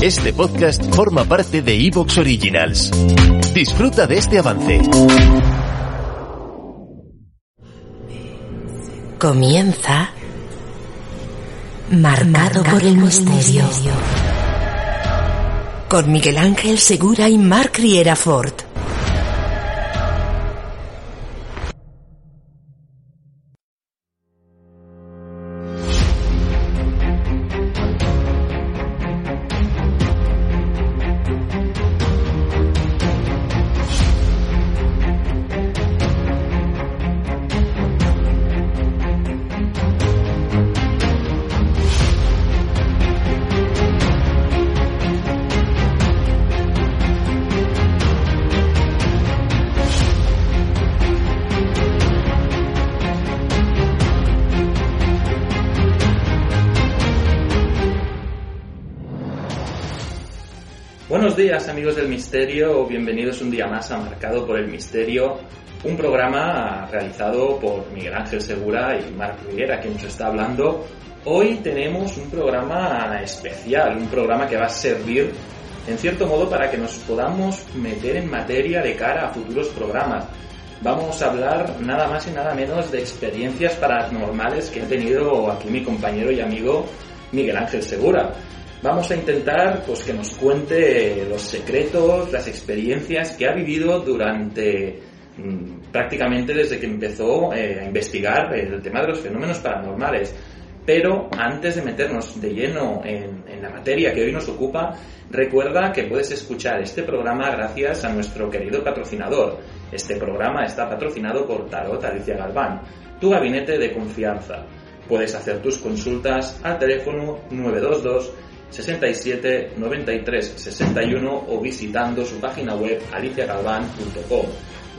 Este podcast forma parte de Evox Originals. Disfruta de este avance. Comienza Marcado, por el misterio. Con Miguel Ángel Segura y Mark Riera Ford. Días amigos del misterio, bienvenidos un día más a Marcado por el Misterio, un programa realizado por Miguel Ángel Segura y Marc Rivera, que nos está hablando. Hoy tenemos un programa especial, un programa que va a servir en cierto modo para que nos podamos meter en materia de cara a futuros programas. Vamos a hablar nada más y nada menos de experiencias paranormales que ha tenido aquí mi compañero y amigo Miguel Ángel Segura vamos a intentar pues, que nos cuente los secretos, las experiencias que ha vivido durante mm, prácticamente desde que empezó eh, a investigar el tema de los fenómenos paranormales. Pero antes de meternos de lleno en, en, la materia que hoy nos ocupa, recuerda que puedes escuchar este programa gracias a nuestro querido patrocinador. Este programa está patrocinado por Tarot Alicia Galván, tu gabinete de confianza. Puedes hacer tus consultas al teléfono 922 67 93 61 o visitando su página web aliciagalvan.com.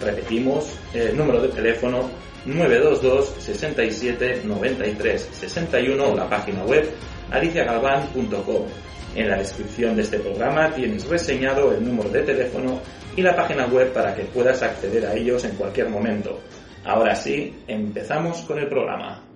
Repetimos el número de teléfono 922 67 93 61 o la página web aliciagalvan.com. En la descripción de este programa tienes reseñado el número de teléfono y la página web para que puedas acceder a ellos en cualquier momento. Ahora sí, empezamos con el programa.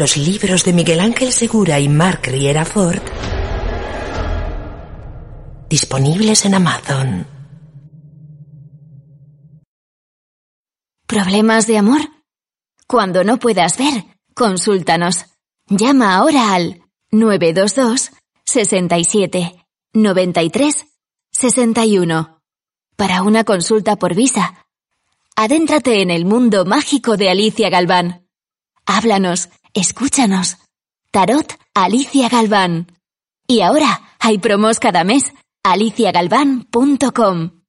Los libros de Miguel Ángel Segura y Mark Riera Ford disponibles en Amazon. ¿Problemas de amor? Cuando no puedas ver, consúltanos. Llama ahora al 922 67 93 61 para una consulta por visa. Adéntrate en el mundo mágico de Alicia Galván. Háblanos Escúchanos. Tarot Alicia Galván. Y ahora hay promos cada mes. aliciagalván.com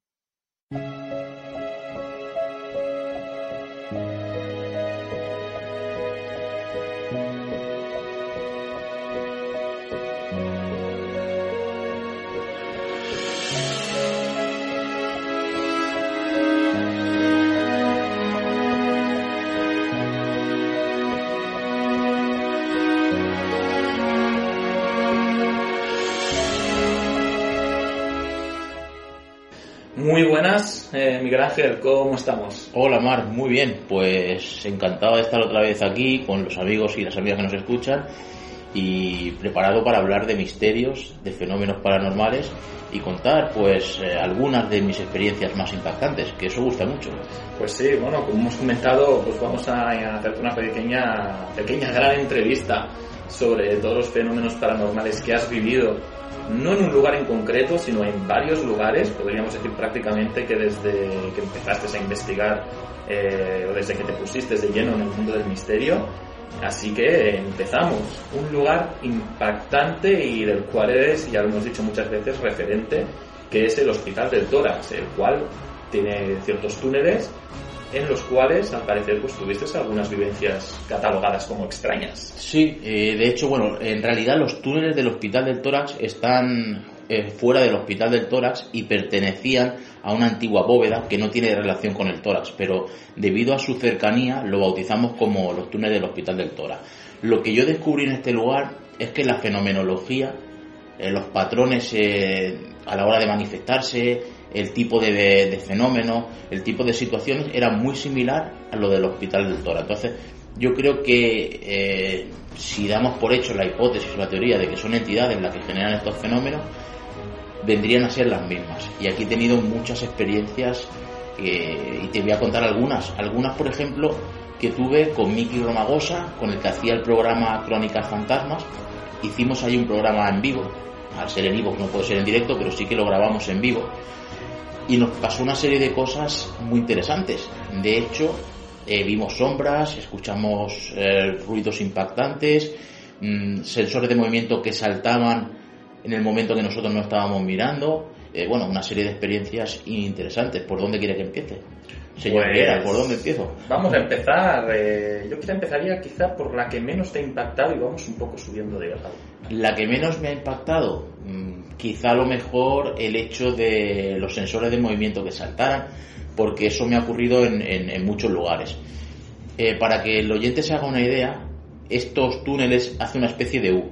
eh, Miguel Ángel, ¿cómo estamos? Hola Mar, muy bien, pues encantado de estar otra vez aquí con los amigos y las amigas que nos escuchan y preparado para hablar de misterios, de fenómenos paranormales y contar pues eh, algunas de mis experiencias más impactantes, que eso gusta mucho. Pues sí, bueno, como hemos comentado, pues vamos a hacerte una pequeña, pequeña gran entrevista sobre todos los fenómenos paranormales que has vivido no en un lugar en concreto, sino en varios lugares. Podríamos decir prácticamente que desde que empezaste a investigar eh, o desde que te pusiste de lleno en el mundo del misterio. Así que empezamos. Un lugar impactante y del cual eres, ya lo hemos dicho muchas veces, referente, que es el Hospital del Tórax, el cual tiene ciertos túneles en los cuales al parecer pues tuviste algunas vivencias catalogadas como extrañas. Sí, eh, de hecho, bueno, en realidad los túneles del Hospital del Tórax están eh, fuera del Hospital del Tórax y pertenecían a una antigua bóveda que no tiene relación con el tórax, pero debido a su cercanía lo bautizamos como los túneles del Hospital del Tórax. Lo que yo descubrí en este lugar es que la fenomenología, eh, los patrones a la hora de manifestarse, el tipo de, fenómenos, el tipo de situaciones era muy similar a lo del Hospital del Tórax. Entonces, yo creo que eh, si damos por hecho la hipótesis o la teoría de que son entidades las que generan estos fenómenos, vendrían a ser las mismas. Y aquí he tenido muchas experiencias y te voy a contar algunas. Algunas, por ejemplo, que tuve con Miki Romagosa, con el que hacía el programa Crónicas Fantasmas. Hicimos ahí un programa en vivo. Al ser en vivo no puede ser en directo, pero sí que lo grabamos en vivo y nos pasó una serie de cosas muy interesantes. De hecho, eh, vimos sombras, escuchamos eh, ruidos impactantes, mm, sensores de movimiento que saltaban en el momento que nosotros no estábamos mirando. Eh, bueno, una serie de experiencias interesantes. ¿Por dónde quiere que empiece? Señor pues, ¿por dónde empiezo? Vamos a empezar. yo quizá empezaría quizá por la que menos te ha impactado y vamos un poco subiendo de grado. La que menos me ha impactado, mm, quizá lo mejor el hecho de los sensores de movimiento que saltaran, porque eso me ha ocurrido en, muchos lugares. Eh, para que el oyente se haga una idea, estos túneles hacen una especie de U.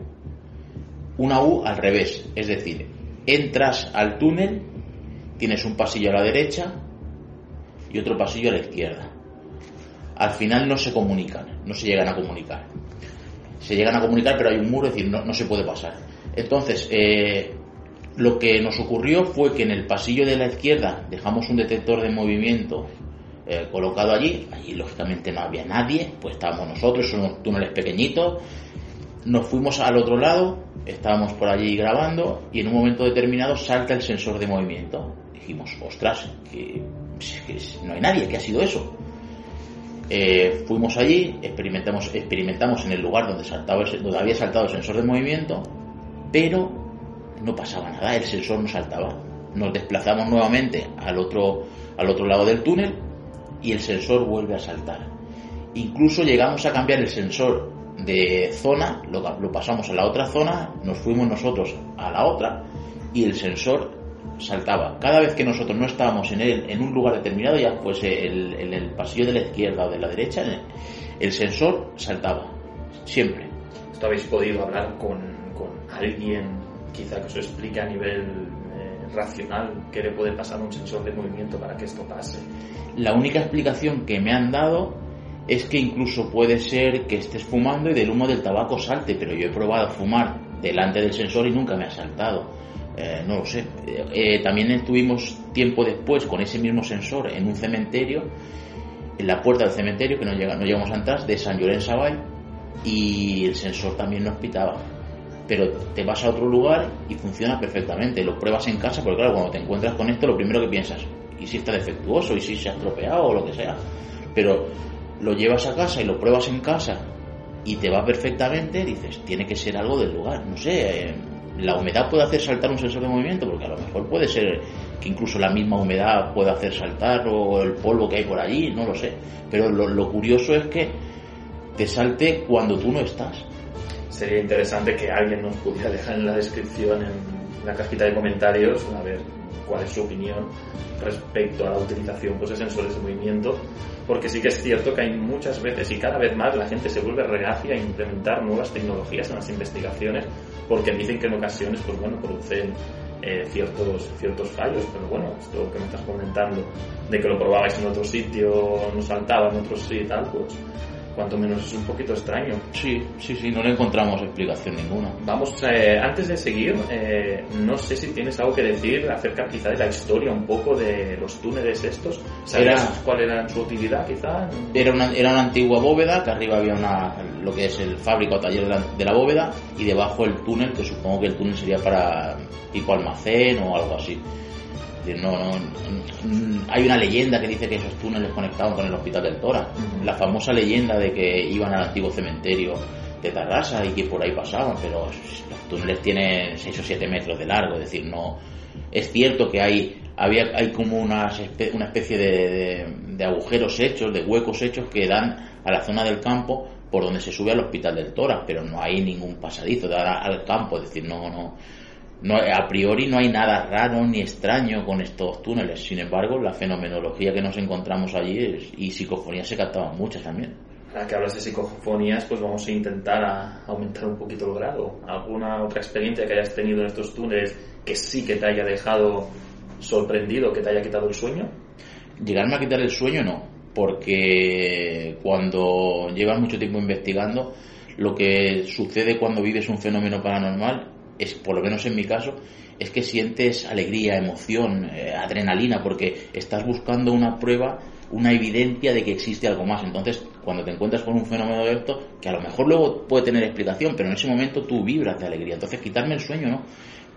Una U al revés, es decir, entras al túnel, tienes un pasillo a la derecha y otro pasillo a la izquierda. Al final no se comunican, no se llegan a comunicar se llegan a comunicar, pero hay un muro, es decir, no, se puede pasar. Entonces, eh, lo que nos ocurrió fue que en el pasillo de la izquierda dejamos un detector de movimiento eh, colocado allí, allí lógicamente no había nadie, pues estábamos nosotros, son unos túneles pequeñitos, nos fuimos al otro lado, estábamos por allí grabando y en un momento determinado salta el sensor de movimiento. Dijimos, ostras, que no hay nadie, ¿qué ha sido eso? Eh, fuimos allí, experimentamos, experimentamos en el lugar donde, saltaba donde había saltado el sensor de movimiento, pero no pasaba nada, el sensor no saltaba. Nos desplazamos nuevamente al otro, al otro lado del túnel y el sensor vuelve a saltar. Incluso llegamos a cambiar el sensor de zona, lo pasamos a la otra zona, nos fuimos nosotros a la otra y el sensor saltaba. Cada vez que nosotros no estábamos en, él, en un lugar determinado, ya pues en el pasillo de la izquierda o de la derecha, el sensor saltaba. Siempre. ¿Esto habéis podido hablar con, con alguien, quizá que os explique a nivel eh, racional, qué le puede pasar a un sensor de movimiento para que esto pase? La única explicación que me han dado es que incluso puede ser que estés fumando y del humo del tabaco salte, pero yo he probado a fumar delante del sensor y nunca me ha saltado. Eh, no lo sé. Eh, también estuvimos tiempo después con ese mismo sensor en un cementerio, en la puerta del cementerio, que no, llega, no llegamos a entrar, de San Llorén Sabay, y el sensor también nos pitaba. Pero te vas a otro lugar y funciona perfectamente. Lo pruebas en casa, porque claro, cuando te encuentras con esto, lo primero que piensas, ¿y si está defectuoso? ¿Y si se ha estropeado? O lo que sea. Pero lo llevas a casa y lo pruebas en casa y te va perfectamente, dices, tiene que ser algo del lugar. No sé, eh, la humedad puede hacer saltar un sensor de movimiento, porque a lo mejor puede ser que incluso la misma humedad pueda hacer saltar o el polvo que hay por allí, no lo sé. Pero lo, curioso es que te salte cuando tú no estás. Sería interesante que alguien nos pudiera dejar en la descripción, en la cajita de comentarios, a ver cuál es su opinión respecto a la utilización pues, de sensores de movimiento, porque sí que es cierto que hay muchas veces y cada vez más la gente se vuelve reacia a implementar nuevas tecnologías en las investigaciones porque dicen que en ocasiones pues bueno producen eh, ciertos ciertos fallos. Pero bueno esto que me estás comentando de que lo probabais en otro sitio no saltaba en otro sitio y tal pues cuanto menos es un poquito extraño. Sí, sí, sí, no le encontramos explicación ninguna. Vamos, eh, antes de seguir, eh, no sé si tienes algo que decir acerca quizá de la historia un poco de los túneles estos. ¿Sabías cuál era su utilidad quizá? Era una, era una antigua bóveda, que arriba había una, lo que es el fábrica o taller de la, de la bóveda, y debajo el túnel, que supongo que el túnel sería para tipo almacén o algo así decir, no, no, mm, hay una leyenda que dice que esos túneles conectaban con el hospital del Tora. La famosa leyenda de que iban al antiguo cementerio de Tarrasa y que por ahí pasaban, pero los túneles tienen 6 o 7 metros de largo, es decir, no. Es cierto que hay, había, hay como una, una especie de, de agujeros hechos, de huecos hechos que dan a la zona del campo por donde se sube al hospital del Tora, pero no hay ningún pasadizo de al campo, es decir, no, no, no, a priori no hay nada raro ni extraño con estos túneles. Sin embargo, la fenomenología que nos encontramos allí es, y psicofonías se captaban muchas también. Ahora que hablas de psicofonías, pues vamos a intentar a aumentar un poquito el grado. ¿Alguna otra experiencia que hayas tenido en estos túneles que sí que te haya dejado sorprendido, que te haya quitado el sueño? Llegarme a quitar el sueño no, porque cuando llevas mucho tiempo investigando, lo que sucede cuando vives un fenómeno paranormal es, por lo menos en mi caso, es que sientes alegría, emoción, eh, adrenalina, porque estás buscando una prueba, una evidencia de que existe algo más. Entonces, cuando te encuentras con un fenómeno de esto, que a lo mejor luego puede tener explicación, pero en ese momento tú vibras de alegría. Entonces, quitarme el sueño, ¿no?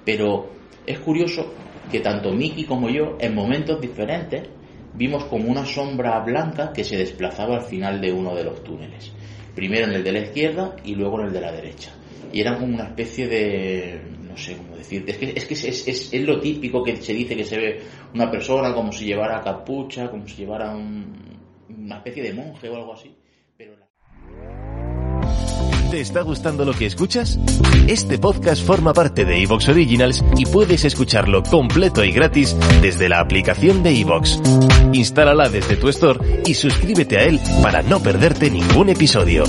Pero es curioso que tanto Miki como yo, en momentos diferentes, vimos como una sombra blanca que se desplazaba al final de uno de los túneles. Primero en el de la izquierda y luego en el de la derecha y era como una especie de no sé cómo decir es que es que es, es, es, lo típico que se dice que se ve una persona como si llevara capucha como si llevara un, una especie de monje o algo así pero ¿Te está gustando lo que escuchas? Este podcast forma parte de Evox Originals y puedes escucharlo completo y gratis desde la aplicación de Evox. Instálala desde tu store y suscríbete a él para no perderte ningún episodio.